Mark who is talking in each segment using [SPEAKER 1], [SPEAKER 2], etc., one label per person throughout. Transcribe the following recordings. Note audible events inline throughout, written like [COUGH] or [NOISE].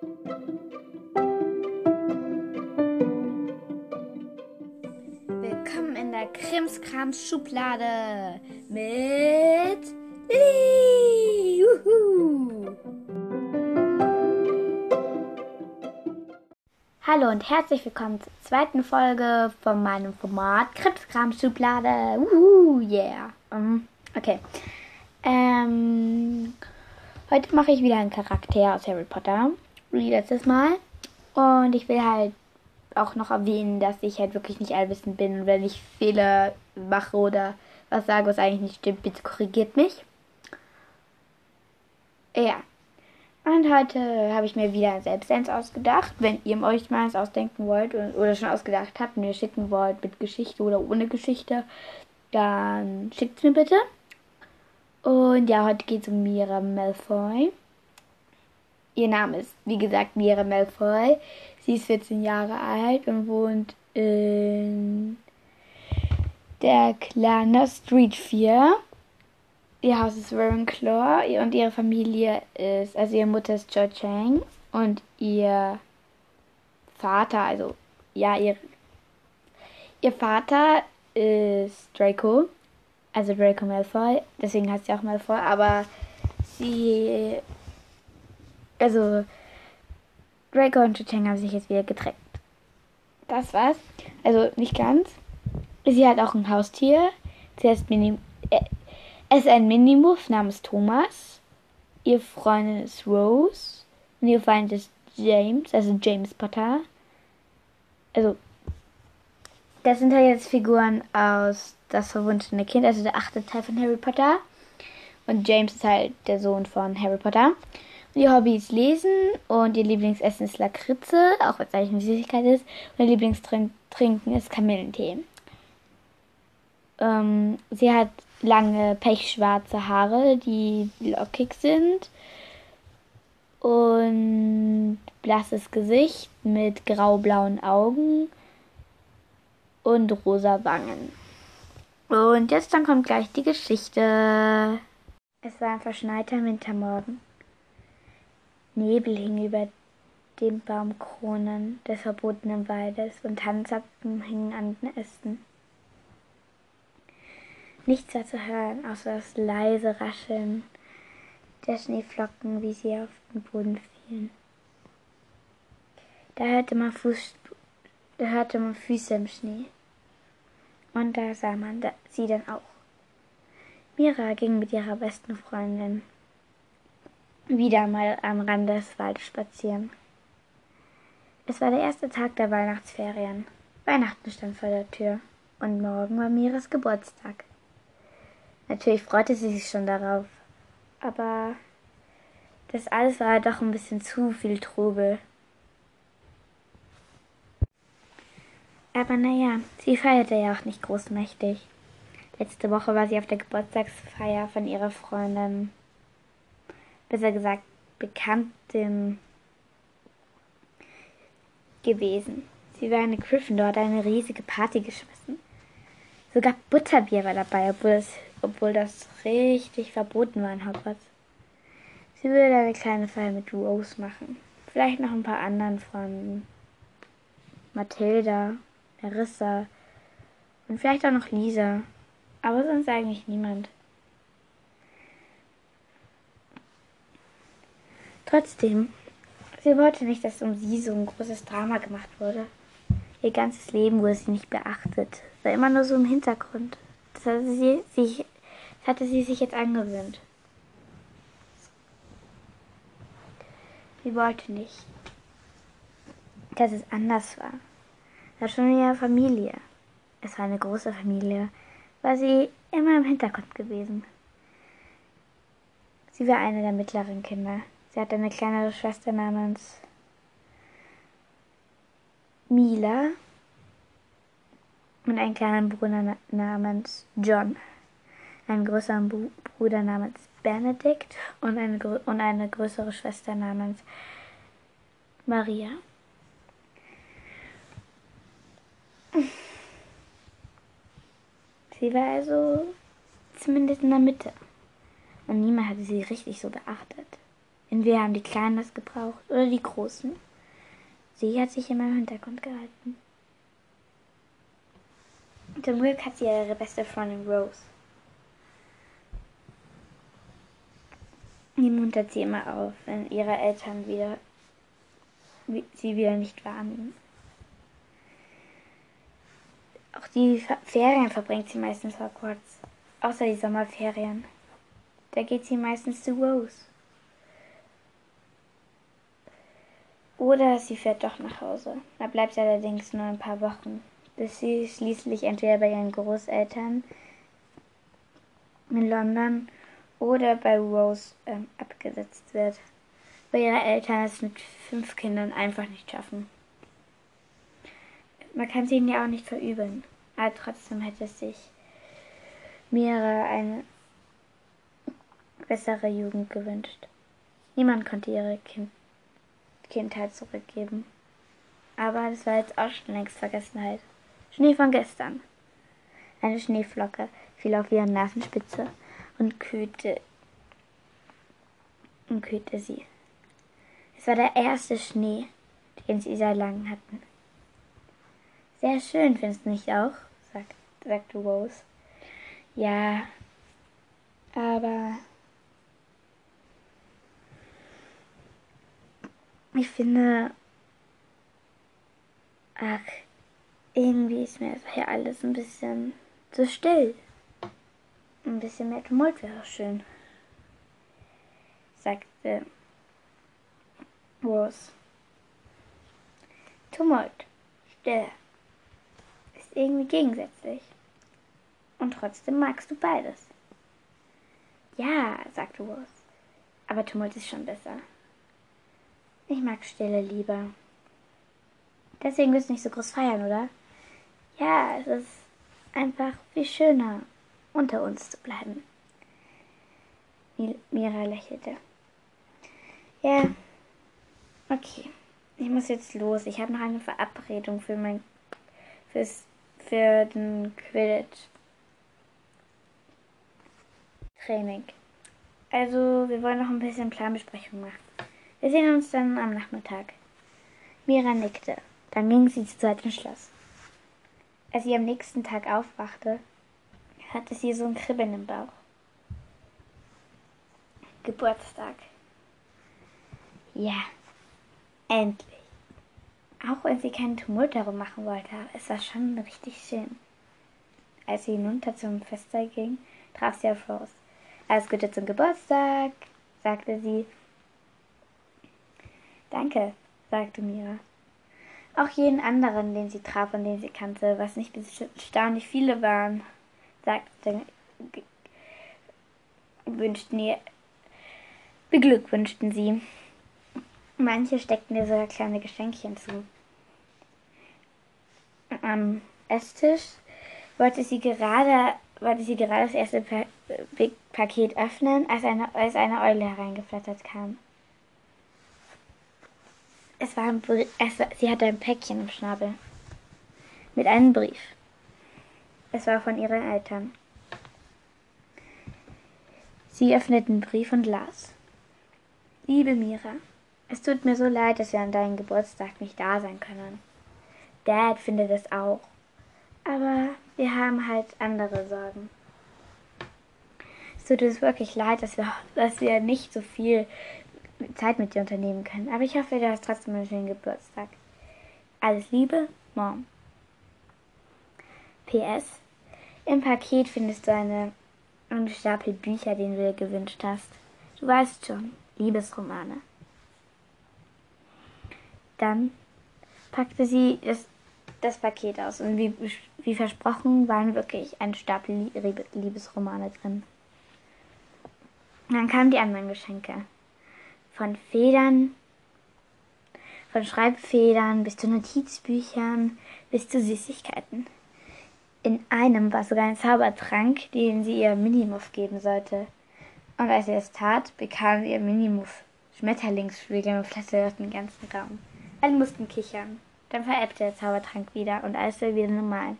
[SPEAKER 1] Willkommen in der Krimskrams Schublade mit Lilly. Hallo und herzlich willkommen zur zweiten Folge von meinem Format Krimskrams Schublade. Uhu, yeah. Okay. Ähm, heute mache ich wieder einen Charakter aus Harry Potter, wie letztes Mal. Und ich will halt auch noch erwähnen, dass ich halt wirklich nicht allwissend bin. Und wenn ich Fehler mache oder was sage, was eigentlich nicht stimmt, bitte korrigiert mich. Ja. Und heute habe ich mir wieder selbst eins ausgedacht. Wenn ihr euch mal eins ausdenken wollt oder schon ausgedacht habt und mir schicken wollt mit Geschichte oder ohne Geschichte, dann schickt es mir bitte. Und ja, heute geht es um Mira Malfoy. Ihr Name ist, wie gesagt, Mira Malfoy. Sie ist 14 Jahre alt und wohnt in der Kleiner Street 4. Ihr Haus ist Ravenclaw und ihre Familie ist, also ihre Mutter ist Cho Chang und ihr Vater, also ja, ihr, ihr Vater ist Draco, also Draco Malfoy, deswegen heißt sie auch Malfoy, aber sie, also Draco und Cho Chang haben sich jetzt wieder getrennt. Das war's. Also nicht ganz. Sie hat auch ein Haustier. Zuerst Mini. Äh, es ist ein Minimuff namens Thomas. Ihr Freundin ist Rose. Und ihr Feind ist James, also James Potter. Also, das sind halt jetzt Figuren aus Das verwunschene Kind, also der achte Teil von Harry Potter. Und James ist halt der Sohn von Harry Potter. Ihr Hobby ist Lesen und ihr Lieblingsessen ist Lakritze, auch wenn es eigentlich eine Süßigkeit ist. Und ihr Lieblingstrinken ist Kamillentee. Ähm, sie hat lange pechschwarze Haare, die lockig sind. Und blasses Gesicht mit graublauen Augen und rosa Wangen. Und jetzt dann kommt gleich die Geschichte. Es war ein verschneiter Wintermorgen. Nebel hing über den Baumkronen des verbotenen Waldes und Tanzappen hingen an den Ästen. Nichts war zu hören, außer das leise Rascheln der Schneeflocken, wie sie auf den Boden fielen. Da hörte man, Fuß, da hörte man Füße im Schnee. Und da sah man da, sie dann auch. Mira ging mit ihrer besten Freundin wieder mal am Rand des Waldes spazieren. Es war der erste Tag der Weihnachtsferien. Weihnachten stand vor der Tür und morgen war Miras Geburtstag. Natürlich freute sie sich schon darauf, aber das alles war doch ein bisschen zu viel Trubel. Aber naja, sie feierte ja auch nicht großmächtig. Letzte Woche war sie auf der Geburtstagsfeier von ihrer Freundin, besser gesagt Bekanntin gewesen. Sie war eine Gryffindor, hat eine riesige Party geschmissen. Sogar Butterbier war dabei, obwohl es obwohl das richtig verboten war in Hogwarts. Sie würde eine kleine Feier mit Rose machen. Vielleicht noch ein paar anderen Freunden. Mathilda, Larissa und vielleicht auch noch Lisa. Aber sonst eigentlich niemand. Trotzdem, sie wollte nicht, dass um sie so ein großes Drama gemacht wurde. Ihr ganzes Leben wurde sie nicht beachtet, war immer nur so im Hintergrund. Das hatte sie sich, hatte sie sich jetzt angewöhnt. Sie wollte nicht, dass es anders war. War schon in ihrer Familie. Es war eine große Familie, war sie immer im Hintergrund gewesen. Sie war eine der mittleren Kinder. Sie hatte eine kleinere Schwester namens Mila und einen kleinen Bruder namens John, einen größeren Bruder namens Benedict und eine, und eine größere Schwester namens Maria. Sie war also zumindest in der Mitte. Und niemand hatte sie richtig so beachtet. Entweder haben die Kleinen das gebraucht oder die Großen. Sie hat sich immer im Hintergrund gehalten. Zum Glück hat sie ihre beste Freundin Rose. Die muntert sie immer auf, wenn ihre Eltern wieder sie wieder nicht wahrnehmen. Auch die Ferien verbringt sie meistens Hogwarts, außer die Sommerferien. Da geht sie meistens zu Rose. Oder sie fährt doch nach Hause. Da bleibt sie allerdings nur ein paar Wochen, bis sie schließlich entweder bei ihren Großeltern in London oder bei Rose ähm, abgesetzt wird, weil ihre Eltern es mit fünf Kindern einfach nicht schaffen. Man kann sie ihnen ja auch nicht verübeln, aber trotzdem hätte sich Mira eine bessere Jugend gewünscht. Niemand konnte ihre kind Kindheit zurückgeben. Aber das war jetzt auch schon längst Vergessenheit. Schnee von gestern. Eine Schneeflocke fiel auf ihre Nasenspitze und kühlte, und kühlte sie. Es war der erste Schnee, den sie seit langem hatten. Sehr schön, findest du nicht auch? sagt, sagte Rose. Ja, aber ich finde, ach, irgendwie ist mir hier alles ein bisschen zu still. Ein bisschen mehr Tumult wäre schön, sagte Rose. Tumult, still, ist irgendwie gegensätzlich. Und trotzdem magst du beides. Ja, sagte Rose, aber Tumult ist schon besser. Ich mag Stille lieber. Deswegen willst du nicht so groß feiern, oder? Ja, es ist einfach viel schöner unter uns zu bleiben. Mira lächelte. Ja, okay. Ich muss jetzt los. Ich habe noch eine Verabredung für mein fürs für den Quidditch Training. Also, wir wollen noch ein bisschen Planbesprechung machen. Wir sehen uns dann am Nachmittag. Mira nickte. Dann ging sie zu zweit Schloss. Als sie am nächsten Tag aufwachte, hatte sie so ein Kribbeln im Bauch. Geburtstag. Ja, endlich. Auch wenn sie keinen Tumult darum machen wollte, es war schon richtig schön. Als sie hinunter zum Festsaal ging, traf sie auf Rose. Alles Gute zum Geburtstag, sagte sie. Danke, sagte Mira. Auch jeden anderen, den sie traf und den sie kannte, was nicht erstaunlich viele waren, sagte, wünschten ihr, beglückwünschten sie. Manche steckten ihr sogar kleine Geschenkchen zu. Am Esstisch wollte sie gerade, wollte sie gerade das erste pa Paket öffnen, als eine, als eine Eule hereingeflattert kam. Es war ein Brief, war, sie hatte ein Päckchen im Schnabel mit einem Brief. Es war von ihren Eltern. Sie öffneten den Brief und las. Liebe Mira, es tut mir so leid, dass wir an deinem Geburtstag nicht da sein können. Dad findet es auch. Aber wir haben halt andere Sorgen. Es tut uns wirklich leid, dass wir, dass wir nicht so viel Zeit mit dir unternehmen können. Aber ich hoffe, du hast trotzdem einen schönen Geburtstag. Alles Liebe, Mom. PS. Im Paket findest du eine, einen Stapel Bücher, den du dir gewünscht hast. Du weißt schon, Liebesromane. Dann packte sie das, das Paket aus und wie, wie versprochen waren wirklich ein Stapel Liebesromane drin. Dann kamen die anderen Geschenke. Von Federn, von Schreibfedern bis zu Notizbüchern bis zu Süßigkeiten. In einem war sogar ein Zaubertrank, den sie ihr Minimuff geben sollte. Und als sie es tat, bekam ihr Minimuff Schmetterlingsflügel und flatterte den ganzen Raum. Alle mussten kichern. Dann verebbte der Zaubertrank wieder und alles war wieder normal.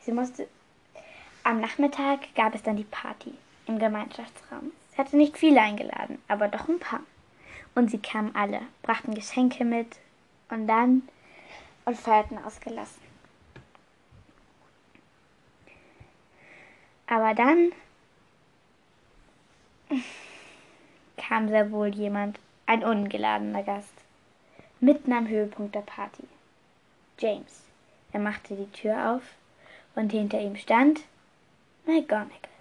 [SPEAKER 1] Sie musste. Am Nachmittag gab es dann die Party im Gemeinschaftsraum. Sie hatte nicht viele eingeladen, aber doch ein paar. Und sie kamen alle, brachten Geschenke mit und dann und feierten ausgelassen. Aber dann kam sehr wohl jemand, ein ungeladener Gast, mitten am Höhepunkt der Party. James. Er machte die Tür auf und hinter ihm stand McGonagall.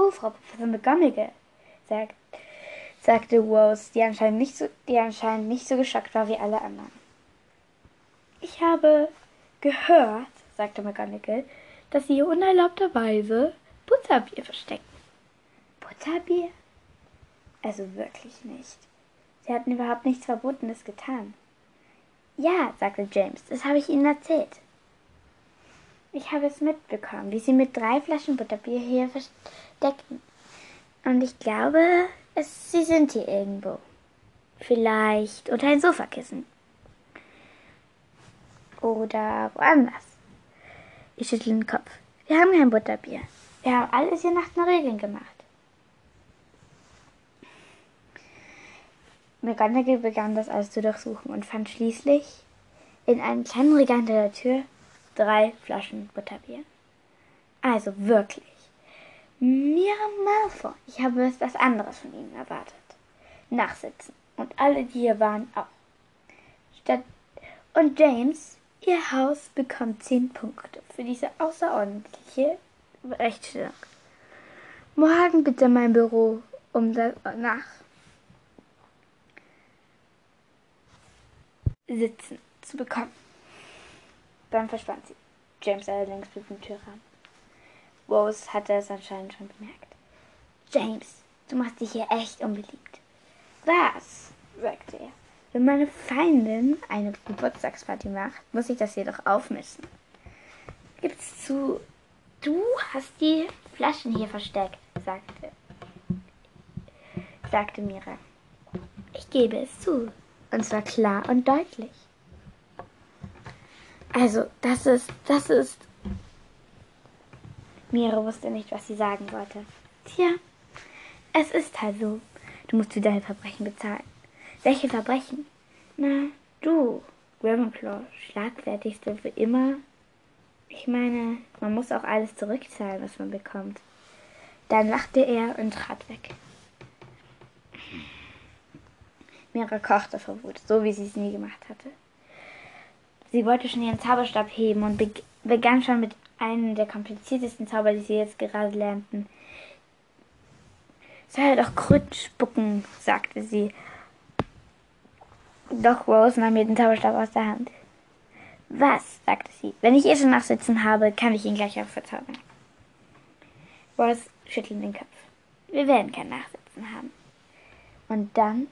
[SPEAKER 1] Oh, Frau Professor McGonagall, sagt, sagte Rose, die anscheinend, nicht so, die anscheinend nicht so geschockt war wie alle anderen. Ich habe gehört, sagte McGonagall, dass Sie unerlaubterweise Butterbier verstecken. Butterbier? Also wirklich nicht. Sie hatten überhaupt nichts Verbotenes getan. Ja, sagte James, das habe ich Ihnen erzählt. Ich habe es mitbekommen, wie Sie mit drei Flaschen Butterbier hier verstecken. Und ich glaube, es, Sie sind hier irgendwo. Vielleicht unter ein Sofakissen. Oder woanders. Ich schüttle den Kopf. Wir haben kein Butterbier. Wir haben alles hier nach den Regeln gemacht. McGonagall begann das alles zu durchsuchen und fand schließlich in einem kleinen Regal hinter der Tür drei Flaschen Butterbier. Also wirklich. Mira Malfoy, ich habe etwas anderes von Ihnen erwartet. Nachsitzen. Und alle, die hier waren, auch. Statt und James, Ihr Haus bekommt zehn Punkte für diese außerordentliche Rechtsstellung. Morgen bitte mein Büro um das nach Sitzen zu bekommen. Dann verschwand sie. James allerdings blieb im Türrahmen. Rose hatte es anscheinend schon bemerkt. James, du machst dich hier echt unbeliebt. Was? sagte er. Wenn meine Feindin eine Geburtstagsparty macht, muss ich das jedoch aufmischen. Gib's zu. Du hast die Flaschen hier versteckt, sagte, sagte Mira. Ich gebe es zu. Und zwar klar und deutlich. Also, das ist, das ist. Mira wusste nicht, was sie sagen wollte. Tja, es ist halt so. Du musst für deine Verbrechen bezahlen. Welche Verbrechen? Na, du, Ravenclaw, schlagfertigste für immer. Ich meine, man muss auch alles zurückzahlen, was man bekommt. Dann lachte er und trat weg. Mira kochte vor Wut, so wie sie es nie gemacht hatte. Sie wollte schon ihren Zauberstab heben und begann schon mit einem der kompliziertesten Zauber, die sie jetzt gerade lernten. Soll er doch Krüt spucken, sagte sie. Doch Rose nahm ihr den Zauberstab aus der Hand. Was? sagte sie. Wenn ich eh schon nachsitzen habe, kann ich ihn gleich auch verzaubern. Rose schüttelte den Kopf. Wir werden kein Nachsitzen haben. Und dann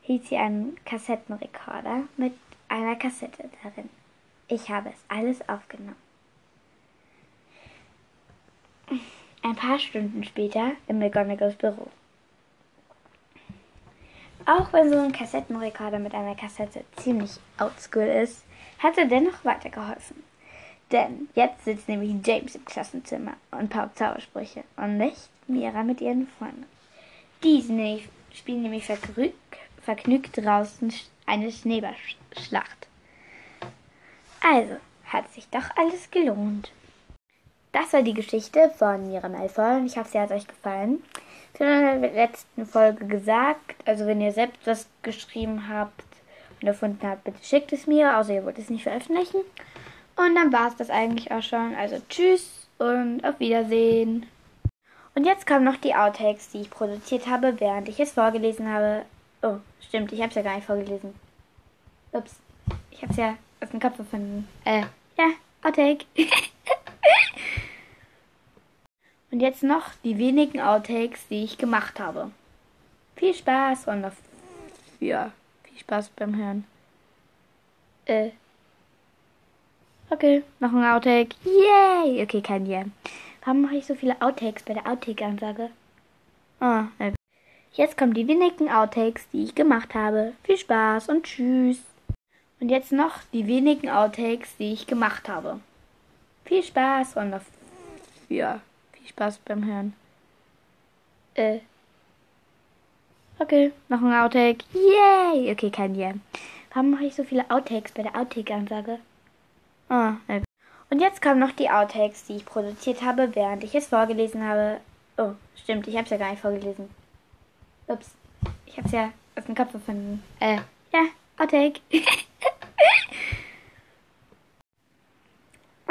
[SPEAKER 1] hielt sie einen Kassettenrekorder mit einer Kassette darin. Ich habe es alles aufgenommen. Ein paar Stunden später in McGonagalls Büro. Auch wenn so ein Kassettenrekorder mit einer Kassette ziemlich oldschool ist, hat er dennoch weitergeholfen. Denn jetzt sitzt nämlich James im Klassenzimmer und paukt Zaubersprüche und nicht Mira mit ihren Freunden. Die spielen nämlich vergnügt draußen eine Schneeballschlacht. Also, hat sich doch alles gelohnt. Das war die Geschichte von Mira Malfoy und ich hoffe, sie hat euch gefallen. Ich habe in der letzten Folge gesagt, also wenn ihr selbst was geschrieben habt und erfunden habt, bitte schickt es mir, außer ihr wollt es nicht veröffentlichen. Und dann war es das eigentlich auch schon. Also tschüss und auf Wiedersehen. Und jetzt kommen noch die Outtakes, die ich produziert habe, während ich es vorgelesen habe. Oh, stimmt, ich habe es ja gar nicht vorgelesen. Ups, ich habe es ja aus dem Kopf gefunden. Äh, ja, Outtake. [LAUGHS] und jetzt noch die wenigen Outtakes, die ich gemacht habe. Viel Spaß und auf, ja, viel Spaß beim Hören. Äh. Okay, noch ein Outtake. Yay! Okay, kein Yeah. Warum mache ich so viele Outtakes bei der Outtake-Ansage? Ah, oh, Jetzt kommen die wenigen Outtakes, die ich gemacht habe. Viel Spaß und tschüss. Und jetzt noch die wenigen Outtakes, die ich gemacht habe. Viel Spaß und auf, ja, Viel Spaß beim Hören. Äh. Okay, noch ein Outtake. Yay! Okay, kein Yeah. Warum mache ich so viele Outtakes bei der Outtake-Ansage? Ah, äh. Und jetzt kommen noch die Outtakes, die ich produziert habe, während ich es vorgelesen habe. Oh, stimmt, ich habe es ja gar nicht vorgelesen. Ups, ich habe es ja aus dem Kopf gefunden. Äh, ja, Outtake. [LAUGHS]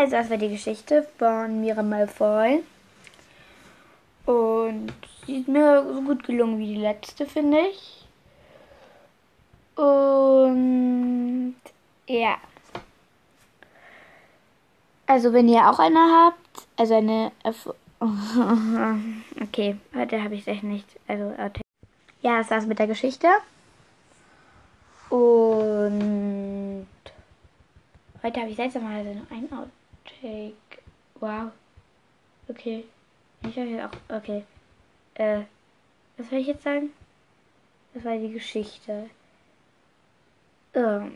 [SPEAKER 1] also, das war die Geschichte von Mira Malfoy. Und sie ist mir so gut gelungen wie die letzte, finde ich. Und ja. Also wenn ihr auch eine habt, also eine... [LAUGHS] Okay, heute habe ich es echt nicht. Also, ja, das war's mit der Geschichte. Und heute habe ich seltsamerweise noch ein Outtake. Wow. Okay. Ich habe hier auch. Okay. Äh. Was soll ich jetzt sagen? Das war die Geschichte. Oh. [LAUGHS]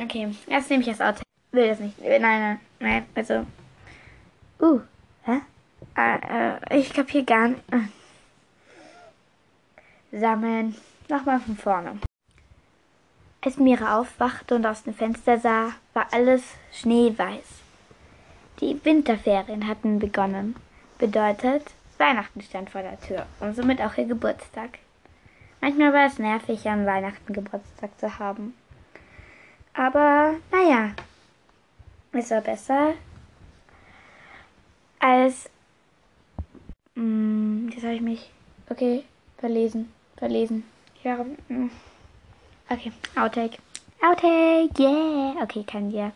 [SPEAKER 1] Okay. Jetzt nehme ich das Outtake. Will das nicht. Nein, nein, nein. Also. Uh. Hä? Äh, äh, ich kapiere gar nicht. Sammeln. Nochmal von vorne. Als Mira aufwachte und aus dem Fenster sah, war alles schneeweiß. Die Winterferien hatten begonnen. Bedeutet, Weihnachten stand vor der Tür und somit auch ihr Geburtstag. Manchmal war es nervig, an Weihnachten Geburtstag zu haben. Aber naja, es war besser als. Mh, jetzt habe ich mich. Okay, verlesen. Verlesen. Ja. Mh. Okay, Outtake. Outtake, yeah. Okay, kein Yeah.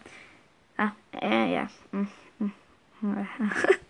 [SPEAKER 1] Ah, äh, ja. Mm, Ouais. [LAUGHS]